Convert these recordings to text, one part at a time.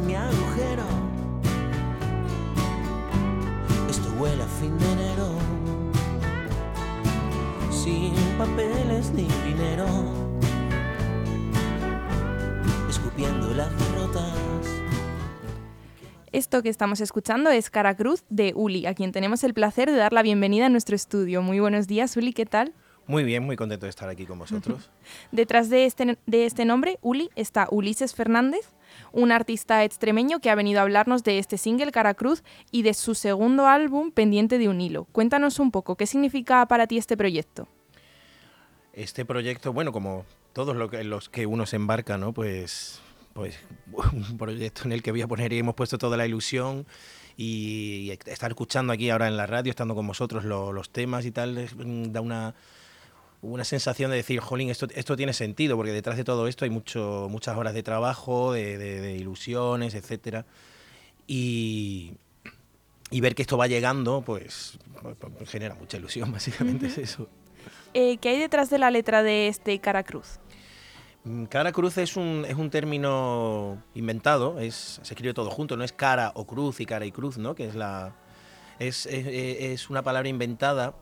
mi agujero. Esto huele a fin de enero, sin papeles ni dinero, escupiendo las derrotas. Esto que estamos escuchando es Cara Cruz de Uli, a quien tenemos el placer de dar la bienvenida a nuestro estudio. Muy buenos días, Uli, ¿qué tal? Muy bien, muy contento de estar aquí con vosotros. Detrás de este, de este nombre, Uli, está Ulises Fernández, un artista extremeño que ha venido a hablarnos de este single Cara Cruz y de su segundo álbum Pendiente de un hilo. Cuéntanos un poco, ¿qué significa para ti este proyecto? Este proyecto, bueno, como todos los que uno se embarca, ¿no? Pues pues un proyecto en el que voy a poner y hemos puesto toda la ilusión y estar escuchando aquí ahora en la radio, estando con vosotros los temas y tal, mm, da una, una sensación de decir, jolín, esto, esto tiene sentido, porque detrás de todo esto hay mucho, muchas horas de trabajo, de, ilusiones, etcétera. Y, y, ver que esto va llegando, pues, pues, pues genera mucha ilusión, básicamente es eso. Eh, ¿Qué hay detrás de la letra de este Cara Cruz? Mm, cara cruz es un, es un término inventado, es, se escribe todo junto, no es cara o cruz y cara y cruz, ¿no? Que es la. Es, es, una palabra inventada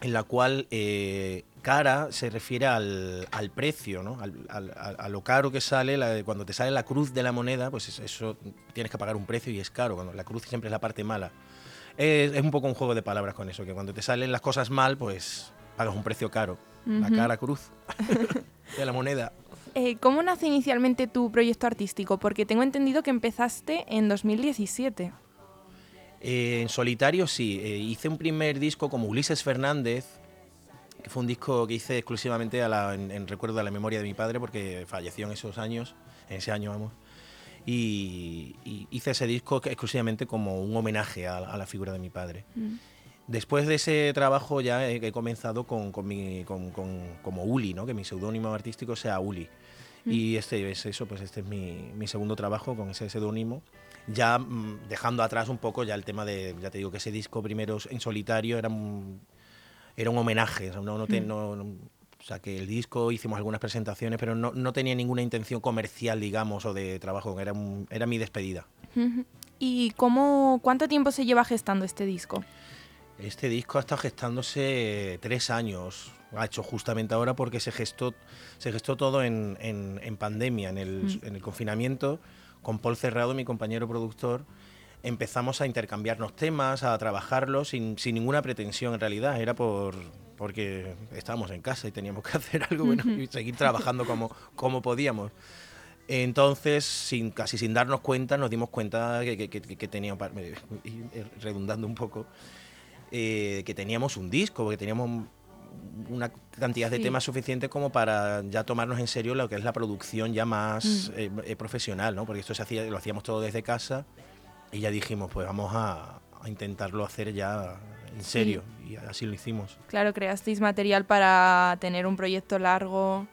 en la cual eh, cara se refiere al, al precio, ¿no? Al, al, a lo caro que sale, la, cuando te sale la cruz de la moneda, pues eso, tienes que pagar un precio y es caro, cuando la cruz siempre es la parte mala. Es, es, un poco un juego de palabras con eso, que cuando te salen las cosas mal, pues pagas un precio caro. La cara cruz. de la moneda. Eh, ¿Cómo nace inicialmente tu proyecto artístico? Porque tengo entendido que empezaste en 2017. Eh, en solitario sí, eh, hice un primer disco como Ulises Fernández, que fue un disco que hice exclusivamente en, recuerdo a la memoria de mi padre porque falleció en esos años, en ese año vamos. Y, hice ese disco exclusivamente como un homenaje a, la figura de mi padre. Mm. Después de ese trabajo ya he, comenzado con, mi, como Uli, ¿no? que mi seudónimo artístico sea Uli. Mm. Y este es eso, pues este es mi, segundo trabajo con ese seudónimo. Ya mm, dejando atrás un poco ya el tema de, ya te digo que ese disco primero en solitario era un, era un homenaje, no, no, mm. no, o sea, que el disco hicimos algunas presentaciones, pero no, no, tenía ninguna intención comercial, digamos, o de trabajo, era, era mi despedida. ¿Y cómo, cuánto tiempo se lleva gestando este disco? Este disco ha estado gestándose tres años. Ha hecho justamente ahora porque se gestó, se gestó todo en, pandemia, en el, mm. en el, confinamiento. Con Paul Cerrado, mi compañero productor, empezamos a intercambiarnos temas, a trabajarlos sin, sin ninguna pretensión en realidad. Era por, porque estábamos en casa y teníamos que hacer algo bueno, y seguir trabajando como, como podíamos. Entonces, sin, casi sin darnos cuenta, nos dimos cuenta que, que, que, que teníamos, redundando un poco, eh, que teníamos un disco, que teníamos una cantidad de temas suficiente como para ya tomarnos en serio lo que es la producción ya más mm. eh, eh, profesional, ¿no? Porque esto se hacía, lo hacíamos todo desde casa y ya dijimos, pues vamos a, intentarlo hacer ya en serio y así lo hicimos. Claro, creasteis material para tener un proyecto largo.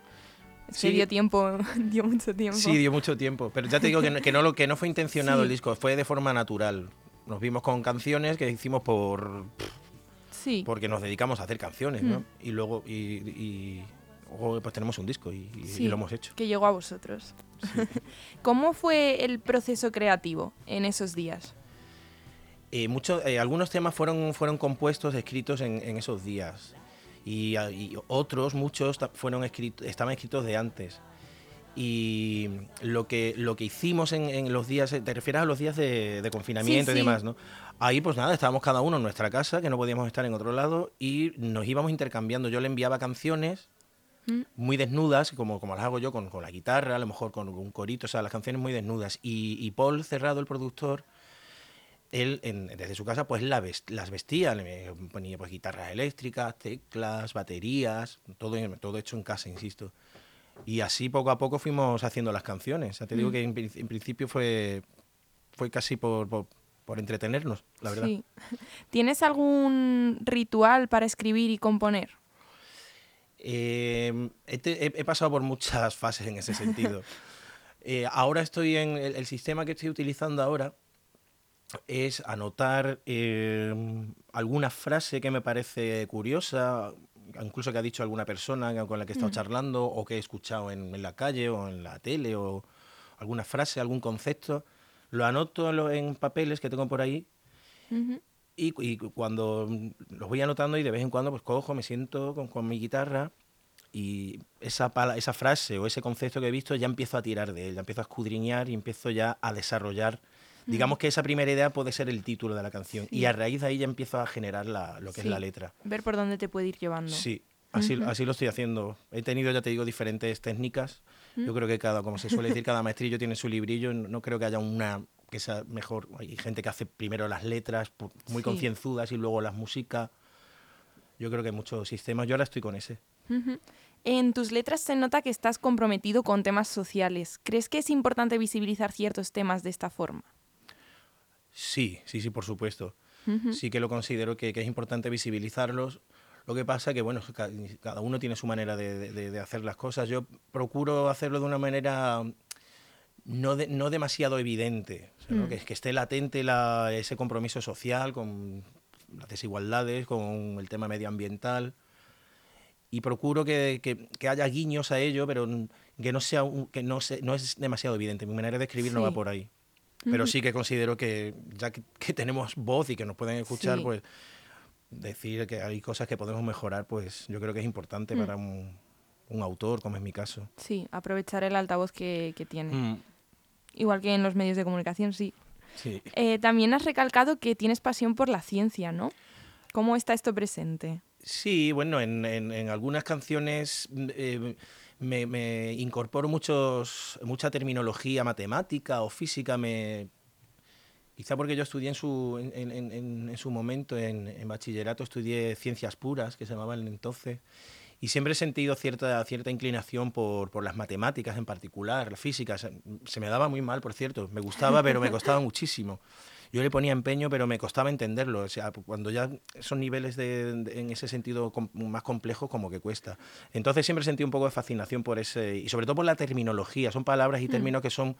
Sí, dio tiempo, dio mucho tiempo. Sí, dio mucho tiempo, pero ya te digo que no, que no, que no fue intencionado el disco, fue de forma natural nos vimos con canciones que hicimos por... Sí. Porque nos dedicamos a hacer canciones, ¿no? Mm. Y luego, y, pues tenemos un disco y, lo hemos hecho. Que llegó a vosotros. ¿Cómo fue el proceso creativo en esos días? Eh, eh, algunos temas fueron, fueron compuestos, escritos en, esos días. Y, otros, muchos, fueron escritos, estaban escritos de antes y lo que, lo que hicimos en, los días, te refieres a los días de, confinamiento y demás, ¿no? Ahí pues nada, estábamos cada uno en nuestra casa, que no podíamos estar en otro lado, y nos íbamos intercambiando. Yo le enviaba canciones mm. muy desnudas, como, como las hago yo con, con, la guitarra, a lo mejor con un corito, o sea, las canciones muy desnudas. Y, Paul Cerrado, el productor, él desde su casa pues las vestía, le ponía pues guitarras eléctricas, teclas, baterías, todo, todo hecho en casa, insisto. Y así poco a poco fuimos haciendo las canciones. te digo mm. que en, principio fue, fue casi por, por, entretenernos, la verdad. ¿Tienes algún ritual para escribir y componer? Em, he, pasado por muchas fases en ese sentido. Eh, ahora estoy en el, sistema que estoy utilizando ahora es anotar em, alguna frase que me parece curiosa, incluso que ha dicho alguna persona con la que he estado mm. charlando o que he escuchado en, la calle o en la tele o alguna frase, algún concepto, lo anoto en, papeles que tengo por ahí y, y cuando los voy anotando y de vez en cuando pues cojo, me siento con, con mi guitarra y esa, pala- esa frase o ese concepto que he visto ya empiezo a tirar de él, ya empiezo a escudriñar y empiezo ya a desarrollar. Digamos que esa primera idea puede ser el título de la canción Sí. y a raíz de ahí ya empiezo a generar la- lo que Sí. es la letra. Ver por dónde te puede ir llevando. Sí, así, así lo estoy haciendo. He tenido, ya te digo, diferentes técnicas. Yo creo que cada, como se suele decir, cada maestrillo tiene su librillo. No creo que haya una que sea mejor. Hay gente que hace primero las letras, muy Sí. concienzudas, y luego las músicas. Yo creo que hay muchos sistemas. Yo ahora estoy con ese. En tus letras se nota que estás comprometido con temas sociales. ¿Crees que es importante visibilizar ciertos temas de esta forma? Sí, sí, sí, por supuesto. Sí que lo considero que, que es importante visibilizarlos. Lo que pasa que, bueno, ca- cada uno tiene su manera de, de- de hacer las cosas. Yo procuro hacerlo de una manera no, de- no demasiado evidente. Mm. que, que esté latente la- ese compromiso social con las desigualdades, con el tema medioambiental. Y procuro que, que- que haya guiños a ello, pero que no sea un- que no, se- no es demasiado evidente. Mi manera de escribir no va por ahí. Pero sí que considero que ya que, que tenemos voz y que nos pueden escuchar, Sí. pues decir que hay cosas que podemos mejorar, pues yo creo que es importante Mm. para un, un autor, como es mi caso. Sí, aprovechar el altavoz que, que tiene. Mm, Igual que en los medios de comunicación, sí. sí. Eh, también has recalcado que tienes pasión por la ciencia, ¿no? ¿Cómo está esto presente? Sí, bueno, en, en- en algunas canciones mm, eh, me, me incorporo muchos, mucha terminología matemática o física. Me, quizá porque yo estudié en su, en, en- en- en su momento, en, bachillerato, estudié ciencias puras, que se llamaban entonces, y siempre he sentido cierta, cierta inclinación por, por las matemáticas en particular, la física. Se, se me daba muy mal, por cierto. Me gustaba, pero me costaba muchísimo. Yo le ponía empeño, pero me costaba entenderlo. O sea, cuando ya son niveles de, de- en ese sentido com- más complejos, como que cuesta. Entonces siempre sentí un poco de fascinación por ese, y sobre todo por la terminología. Son palabras y términos que son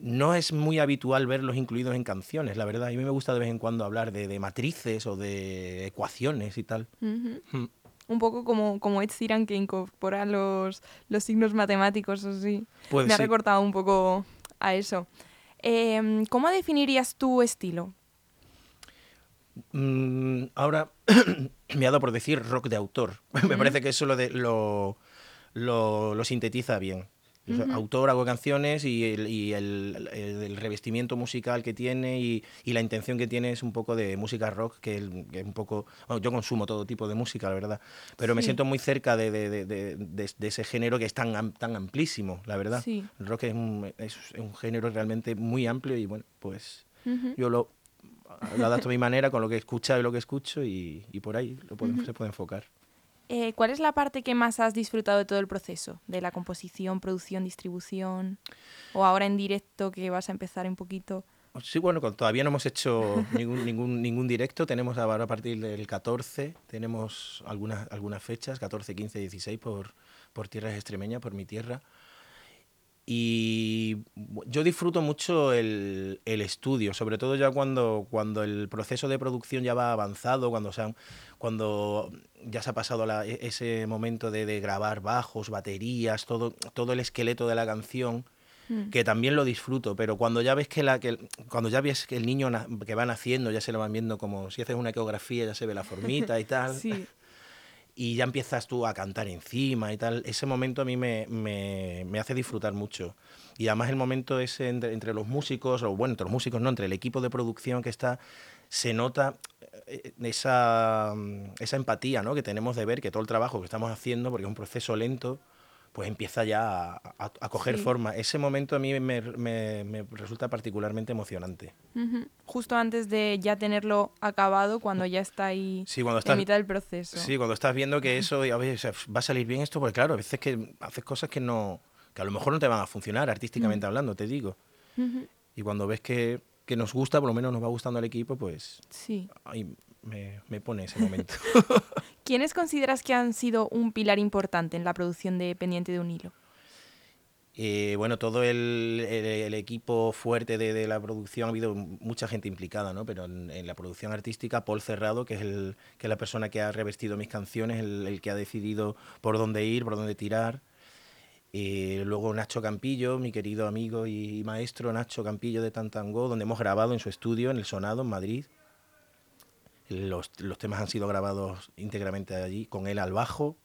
no es muy habitual verlos incluidos en canciones, la verdad. A mí me gusta de vez en cuando hablar de, de matrices o de ecuaciones y tal. Ujú. Mm. Un poco como, como Ed Sheeran que incorpora los, los signos matemáticos, así. Pues Me ha sí. recortado un poco a eso. Em, ¿Cómo definirías tu estilo? Mm, ahora me ha dado por decir rock de autor. me parece que eso lo, de, lo, lo, lo sintetiza bien. Autor, hago canciones y, el, y el, el- el revestimiento musical que tiene y, y la intención que tiene es un poco de música rock, que, es un poco... bueno, yo consumo todo tipo de música, la verdad, pero me siento muy cerca de, de- de- de- ese género que es tan, tan amplísimo, la verdad. Sí. El rock es un, es un género realmente muy amplio y bueno, pues yo lo, lo adapto a mi manera con lo que he escuchado y lo que escucho y, y por ahí lo pueden- se puede enfocar. Eh, ¿Cuál es la parte que más has disfrutado de todo el proceso? ¿De la composición, producción, distribución? ¿O ahora en directo que vas a empezar un poquito? Sí, bueno, todavía no hemos hecho ningún, ningún, ningún directo. Tenemos ahora a partir del 14, tenemos algunas, algunas fechas, 14, 15, 16 por, por tierras extremeñas, por mi tierra. Y yo disfruto mucho el, el estudio, sobre todo ya cuando, cuando el proceso de producción ya va avanzado, cuando, se han- cuando ya se ha pasado la- e- ese momento de, de grabar bajos, baterías, todo, todo el esqueleto de la canción Mm. que también lo disfruto, pero cuando ya ves que la que cuando ya ves que el niño na- que va naciendo ya se lo van viendo como si haces una ecografía ya se ve la formita y tal Sí. Y ya empiezas tú a cantar encima y tal, ese momento a mí me, me- me hace disfrutar mucho. Y además el momento ese entre, entre los músicos, o bueno, entre los músicos no, entre el equipo de producción que está, se nota eh, esa, esa empatía ¿no? que tenemos de ver que todo el trabajo que estamos haciendo, porque es un proceso lento, pues empieza ya a, a- a coger Sí. forma. Ese momento a mí me, me- me resulta particularmente emocionante. Justo antes de ya tenerlo acabado, cuando ya está ahí Sí, cuando en estás, mitad del proceso. Sí, cuando estás viendo que eso a ver, o sea, va a salir bien esto, porque claro, a veces que haces cosas que no que a lo mejor no te van a funcionar artísticamente hablando, te digo. Y cuando ves que, que nos gusta, por lo menos nos va gustando al equipo, pues Sí. me, me pone ese momento. ¿Quiénes consideras que han sido un pilar importante en la producción de Pendiente de un Hilo? Eh, bueno, todo el, equipo fuerte de, la producción, ha habido mucha gente implicada, ¿no? Pero en, la producción artística, Paul Cerrado, que es, la persona que ha revestido mis canciones, el, que ha decidido por dónde ir, por dónde tirar. Eh, luego Nacho Campillo, mi querido amigo y maestro Nacho Campillo de Tantango, donde hemos grabado en su estudio, en el Sonado, en Madrid. Los, los temas han sido grabados íntegramente allí, con él al bajo,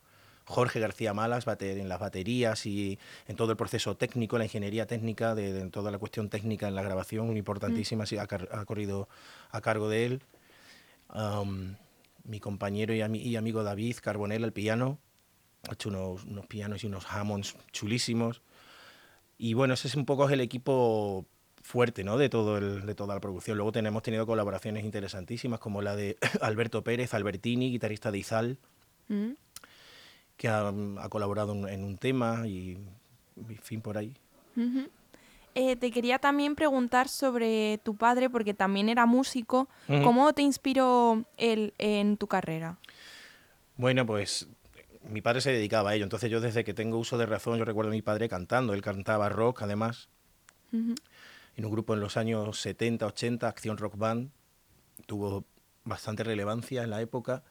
Jorge García Malas bater, en las baterías y en todo el proceso técnico, la ingeniería técnica, de, de toda la cuestión técnica en la grabación, importantísima, sí, ha, corrido a cargo de él. Mi compañero y, ami- y amigo David Carbonell al piano, ha hecho unos, unos pianos y unos Hammonds chulísimos. Y bueno, ese es un poco el equipo fuerte ¿no? de, todo el- de toda la producción. Luego tenemos tenido colaboraciones interesantísimas como la de Alberto Pérez, Albertini, guitarrista de Izal, Mm. que ha, ha colaborado en, en un tema y, en fin, por ahí. Eh, te quería también preguntar sobre tu padre, porque también era músico. ¿Cómo te inspiró él en tu carrera? Bueno, pues mi padre se dedicaba a ello, entonces yo desde que tengo uso de razón, yo recuerdo a mi padre cantando, él cantaba rock además. En un grupo en los años 70, 80, Acción Rock Band, tuvo bastante relevancia en la época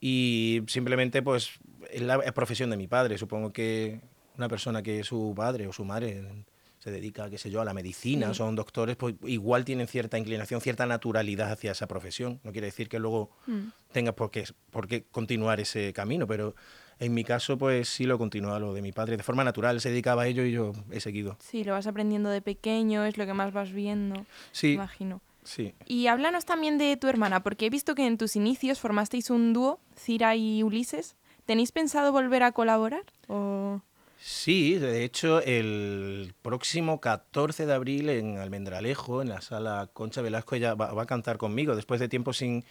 y simplemente pues es la profesión de mi padre, supongo que una persona que su padre o su madre se dedica, qué sé yo, a la medicina, son doctores, pues igual tienen cierta inclinación, cierta naturalidad hacia esa profesión, no quiere decir que luego Mm. tengas por qué, por qué continuar ese camino, pero en mi caso pues sí lo he continuado lo de mi padre, de forma natural, se dedicaba a ello y yo he seguido. Sí, lo vas aprendiendo de pequeño, es lo que más vas viendo, Sí, imagino. sí. Y háblanos también de tu hermana, porque he visto que en tus inicios formasteis un dúo, Cira y Ulises. ¿Tenéis pensado volver a colaborar? O... Sí, de hecho, el próximo 14 de abril en Almendralejo, en la sala Concha Velasco, ella va, va a cantar conmigo. Después de tiempo sin,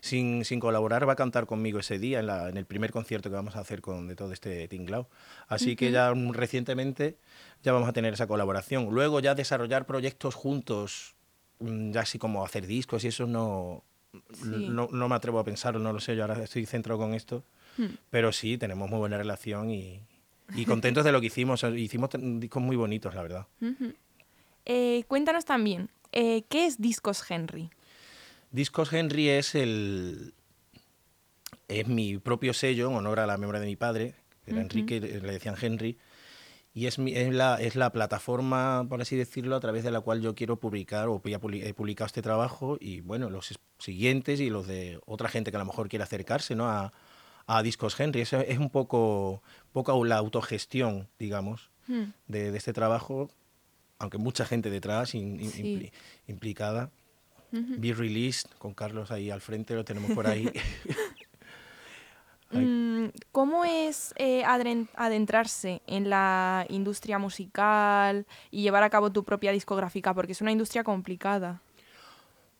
sin, sin colaborar, va a cantar conmigo ese día en, la- en el primer concierto que vamos a hacer con, de todo este tinglao. Así que ya mm, recientemente ya vamos a tener esa colaboración. Luego ya desarrollar proyectos juntos, mm, ya así como hacer discos y eso no, Sí. no, no me atrevo a pensarlo, no lo sé, yo ahora estoy centrado con esto. Hmm. Pero sí, tenemos muy buena relación y, y contentos de lo que hicimos. Hicimos discos muy bonitos, la verdad. Eh, cuéntanos también, eh, ¿qué es Discos Henry? Discos Henry es el es mi propio sello en honor a la memoria de mi padre, que era. Enrique, le decían Henry, y es, mi- es, la, es la plataforma, por así decirlo, a través de la cual yo quiero publicar o ya he publicado este trabajo y bueno, los es- siguientes y los de otra gente que a lo mejor quiere acercarse ¿no? a, a Discos Henry. Eso es un poco, poco la autogestión, digamos, Hmm. de, de este trabajo, aunque mucha gente detrás in- in- Sí. impli- implicada. Ujú. Be Released, con Carlos ahí al frente, lo tenemos por ahí. Mm, ¿Cómo es eh, adentrarse en la industria musical y llevar a cabo tu propia discográfica? Porque es una industria complicada.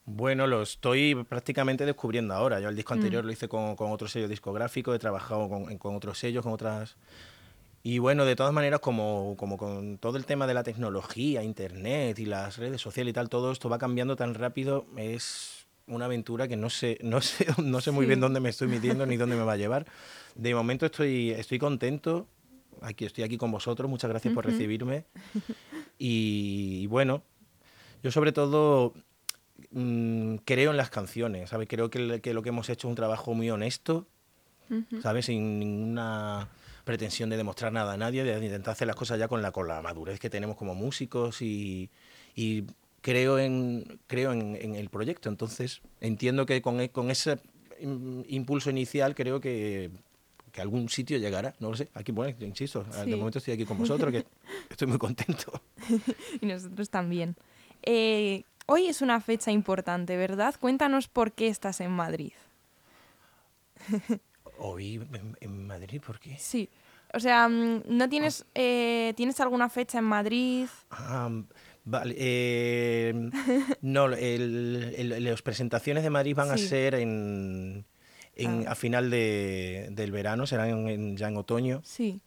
Bueno, lo estoy prácticamente descubriendo ahora. Yo el disco Mm. anterior lo hice con, con otro sello discográfico, he trabajado con, con otros sellos, con otras... Y bueno, de todas maneras, como, como con todo el tema de la tecnología, internet y las redes sociales y tal, todo esto va cambiando tan rápido, es una aventura que no sé, no sé, no sé muy bien dónde me estoy metiendo ni dónde me va a llevar. De momento estoy, estoy contento, aquí, estoy aquí con vosotros, muchas gracias por recibirme. Y, y bueno, yo sobre todo mm, creo en las canciones, ¿sabes? Creo que, que lo que hemos hecho es un trabajo muy honesto. ¿sabes? Sin ninguna pretensión de demostrar nada a nadie, de intentar hacer las cosas ya con la, con la madurez que tenemos como músicos y, y creo, en, creo en, en el proyecto. Entonces, entiendo que con, e- con ese im- impulso inicial creo que, que algún sitio llegará, no lo sé. Aquí, bueno, insisto, Sí. de momento estoy aquí con vosotros, que estoy muy contento. Y nosotros también. Eh, hoy es una fecha importante, ¿verdad? Cuéntanos por qué estás en Madrid. Hoy en, en Madrid, ¿por qué? Sí. O sea, mm, ¿no tienes, eh, ¿tienes alguna fecha en Madrid? Ah, vale. eh, no, las presentaciones de Madrid van a ser en, en- Ah. a final de- del verano, serán en- en- ya en otoño. Sí.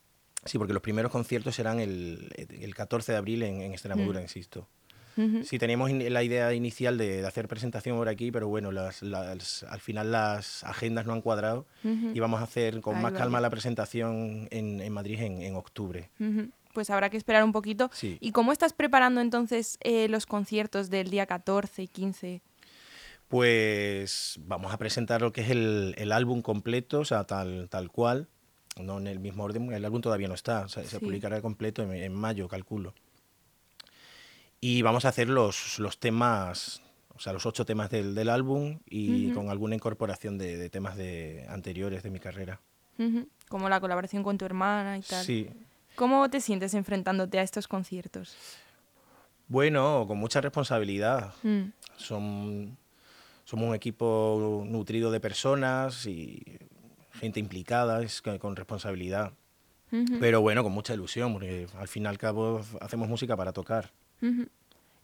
Sí, porque los primeros conciertos serán el, el 14 de abril en, en Extremadura, Mm. insisto. Ujú. Sí, teníamos la idea inicial de, de hacer presentación por aquí, pero bueno, las, las- al final las agendas no han cuadrado y vamos a hacer con más calma la presentación en, en Madrid en, en octubre. Pues habrá que esperar un poquito. Sí. ¿Y cómo estás preparando entonces eh, los conciertos del día 14 y 15? Pues vamos a presentar lo que es el, el álbum completo, o sea, tal, tal cual, no en el mismo orden, el álbum todavía no está, o sea, se publicará completo en, en mayo, calculo. Y vamos a hacer los, los temas, o sea, los ocho temas del, del álbum y Ujú. con alguna incorporación de, de temas de, anteriores de mi carrera. Ujú. Como la colaboración con tu hermana y tal. Sí, ¿Cómo te sientes enfrentándote a estos conciertos? bueno, con mucha responsabilidad. Mm, Son, somos un equipo nutrido de personas y gente implicada, es con, responsabilidad. Pero bueno, con mucha ilusión, porque al fin y al cabo hacemos música para tocar. Ujú.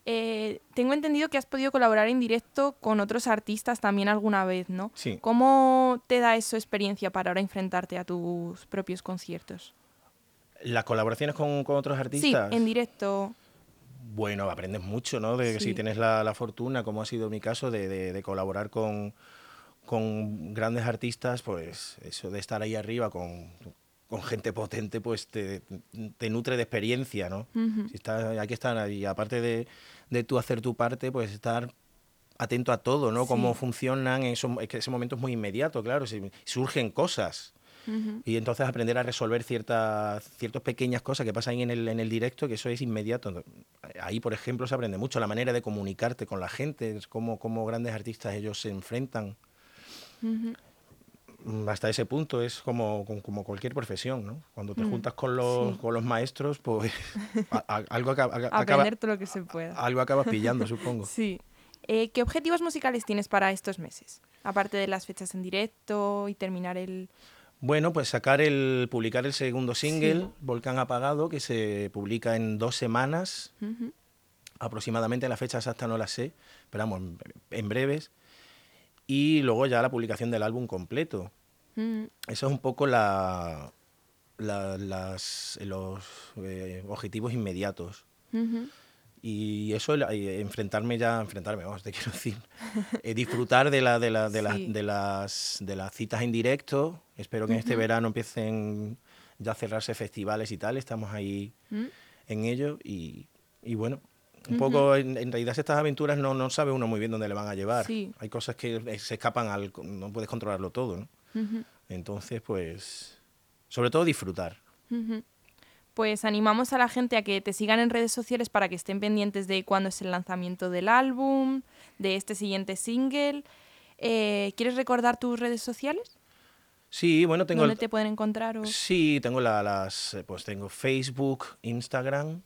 Eh, tengo entendido que has podido colaborar en directo con otros artistas también alguna vez, ¿no? Sí. ¿Cómo te da eso experiencia para ahora enfrentarte a tus propios conciertos? Las colaboraciones con, con otros Sí, artistas, en directo. bueno, aprendes mucho, ¿no? De que Sí. si tienes la, la fortuna, como ha sido mi caso, de, de- de colaborar con, con grandes artistas, pues eso de estar ahí arriba con, con gente potente, pues te, te nutre de experiencia, ¿no? Ujú. Si estás, hay que estar ahí, aparte de, de tú hacer tu parte, pues estar atento a todo, ¿no? Cómo Sí. funcionan, eso, es que ese momento es muy inmediato, claro, si- surgen cosas. Ujú. Y entonces aprender a resolver ciertas, ciertas pequeñas cosas que pasan en el, en el directo, que eso es inmediato. Ahí, por ejemplo, se aprende mucho la manera de comunicarte con la gente, cómo, cómo grandes artistas ellos se enfrentan. Ujú. Mm, Hasta ese punto es como, como, cualquier profesión, ¿no? Cuando te Mm, juntas con los, sí. con los maestros, pues a- a- algo, acaba, acaba- Aprender todo lo que se pueda. algo acabas pillando, supongo. Sí. Eh, ¿Qué objetivos musicales tienes para estos meses? Aparte de las fechas en directo y terminar el... Bueno, pues sacar el, publicar el segundo single, Sí. Volcán Apagado, que se publica en dos semanas, Ujú. aproximadamente la fecha exacta no la sé, pero vamos, en, en breves. Y luego ya la publicación del álbum completo. Mm, Eso es un poco la, la- las, los eh, objetivos inmediatos. Y eso, enfrentarme ya, enfrentarme, vamos, te quiero decir, eh, disfrutar de, la, de, la- de, las- Sí. de, las, de las citas en directo. Espero que en este verano empiecen ya a cerrarse festivales y tal. Estamos ahí Mm, en ello y, y bueno, un poco en, en realidad estas aventuras no, no sabe uno muy bien dónde le van a llevar. Sí. Hay cosas que eh, se escapan al... no puedes controlarlo todo, Entonces, pues, sobre todo disfrutar. Pues animamos a la gente a que te sigan en redes sociales para que estén pendientes de cuándo es el lanzamiento del álbum, de este siguiente single. Eh, ¿Quieres recordar tus redes sociales? Sí, bueno, tengo... ¿Dónde el- te pueden encontrar? o- Sí, tengo la- las, eh, pues tengo Facebook, Instagram,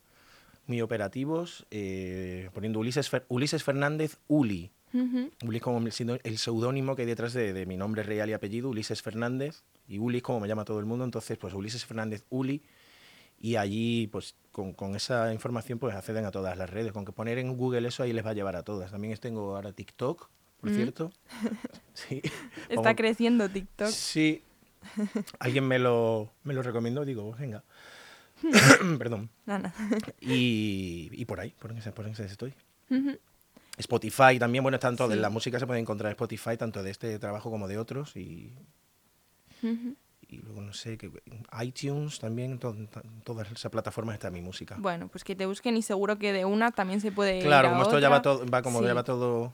muy operativos, eh, poniendo Ulises, Fer- Ulises Fernández Uli. Ujú, Uli es como el el seudónimo que hay detrás de, de mi nombre real y apellido, Ulises Fernández, y Uli es como me llama todo el mundo, entonces pues Ulises Fernández Uli, y allí pues con, con esa información pues acceden a todas las redes, con que poner en Google eso ahí les va a llevar a todas. También tengo ahora TikTok, por Mm. cierto. Sí. Está creciendo TikTok. Sí. Alguien me lo, me lo recomendó, digo, venga. Perdón. Nada. Y, y por ahí, por ese, por ese estoy. Spotify también, bueno, tanto de Sí. la música se puede encontrar en Spotify, tanto de este trabajo como de otros. Y, y luego no sé, que iTunes también, to- to- todas esas plataformas está mi música. Bueno, pues que te busquen y seguro que de una también se puede ir claro, a como esto ya va todo, va como Sí. ya va todo.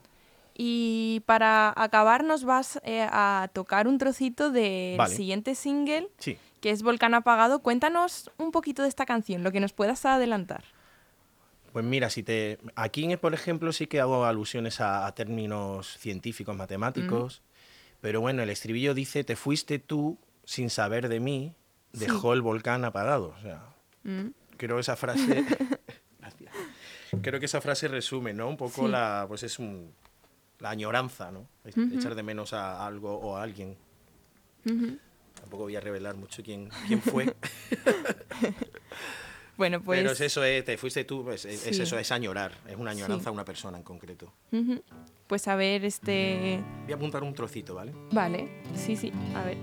Y para acabar nos vas eh, a tocar un trocito del Vale. siguiente single, Sí. Que es Volcán Apagado. Cuéntanos un poquito de esta canción, lo que nos puedas adelantar. Pues mira, si te. Aquí, por ejemplo, sí que hago alusiones a, a términos científicos, matemáticos. Pero bueno, el estribillo dice: Te fuiste tú sin saber de mí, dejó el volcán apagado. O sea, Mm, creo esa frase. Creo que esa frase resume, ¿no? Un poco Sí. la. Pues es un. La añoranza, ¿no? Ujú. Echar de menos a algo o a alguien. Tampoco voy a revelar mucho quién, quién fue. Bueno, pues... Pero es eso, eh, te fuiste tú, pues, es, es Sí. eso, es añorar. Es una añoranza Sí. a una persona en concreto. Pues a ver, este... Voy a apuntar un trocito, ¿vale? Vale, sí, sí, a ver.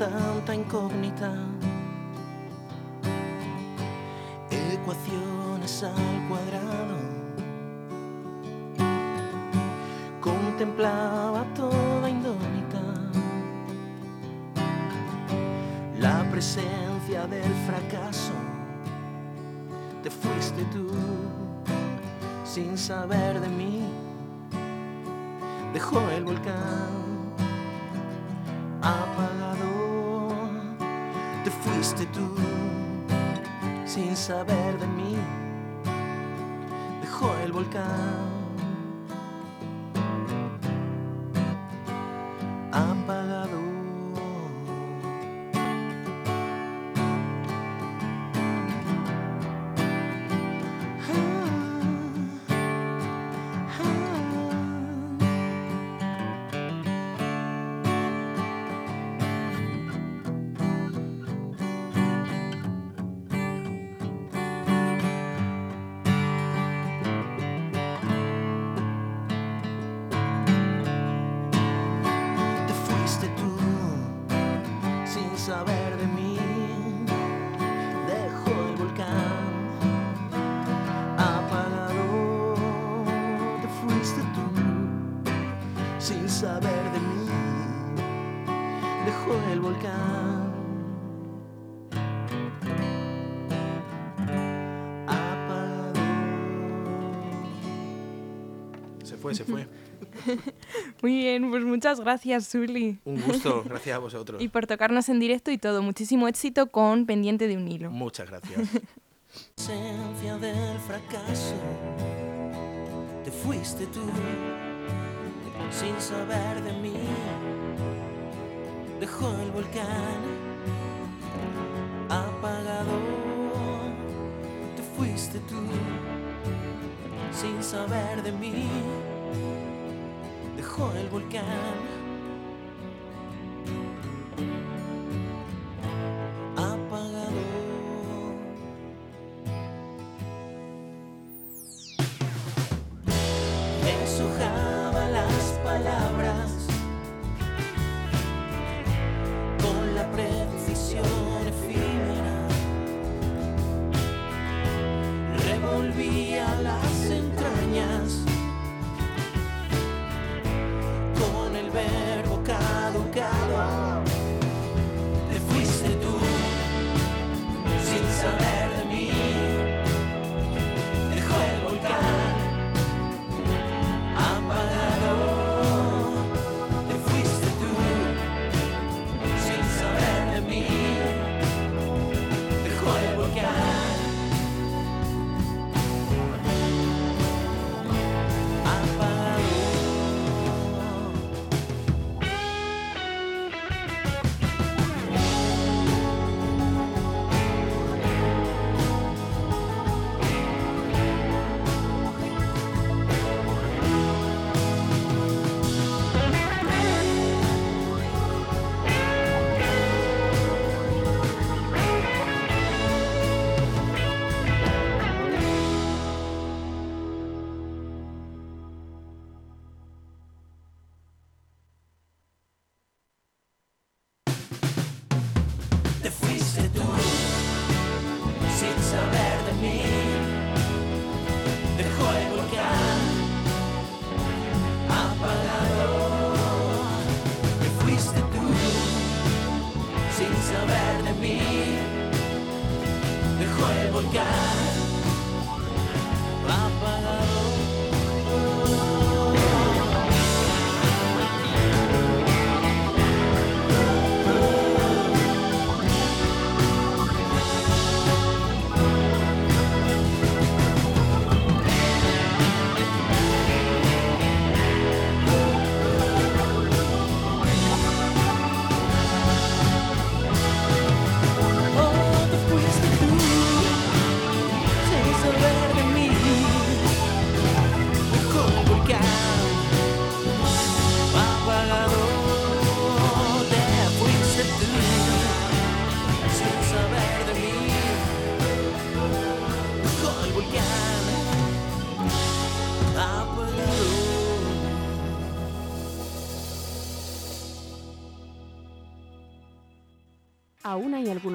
Tanta incógnita. Ecuaciones al cuadrado. Contemplaba toda indómita la presencia del fracaso. Te fuiste tú sin saber de mí. Dejó el volcán. Te fuiste tú sin saber de mí. Dejó el volcán fue, se fue. Muy bien, pues muchas gracias, Suli. Un gusto, gracias a vosotros. Y por tocarnos en directo y todo. Muchísimo éxito con Pendiente de un hilo. Muchas gracias. esencia del fracaso. Te fuiste tú sin saber de mí. Dejó el volcán apagado. Te fuiste tú sin saber de mí. Dejó el volcán sin saber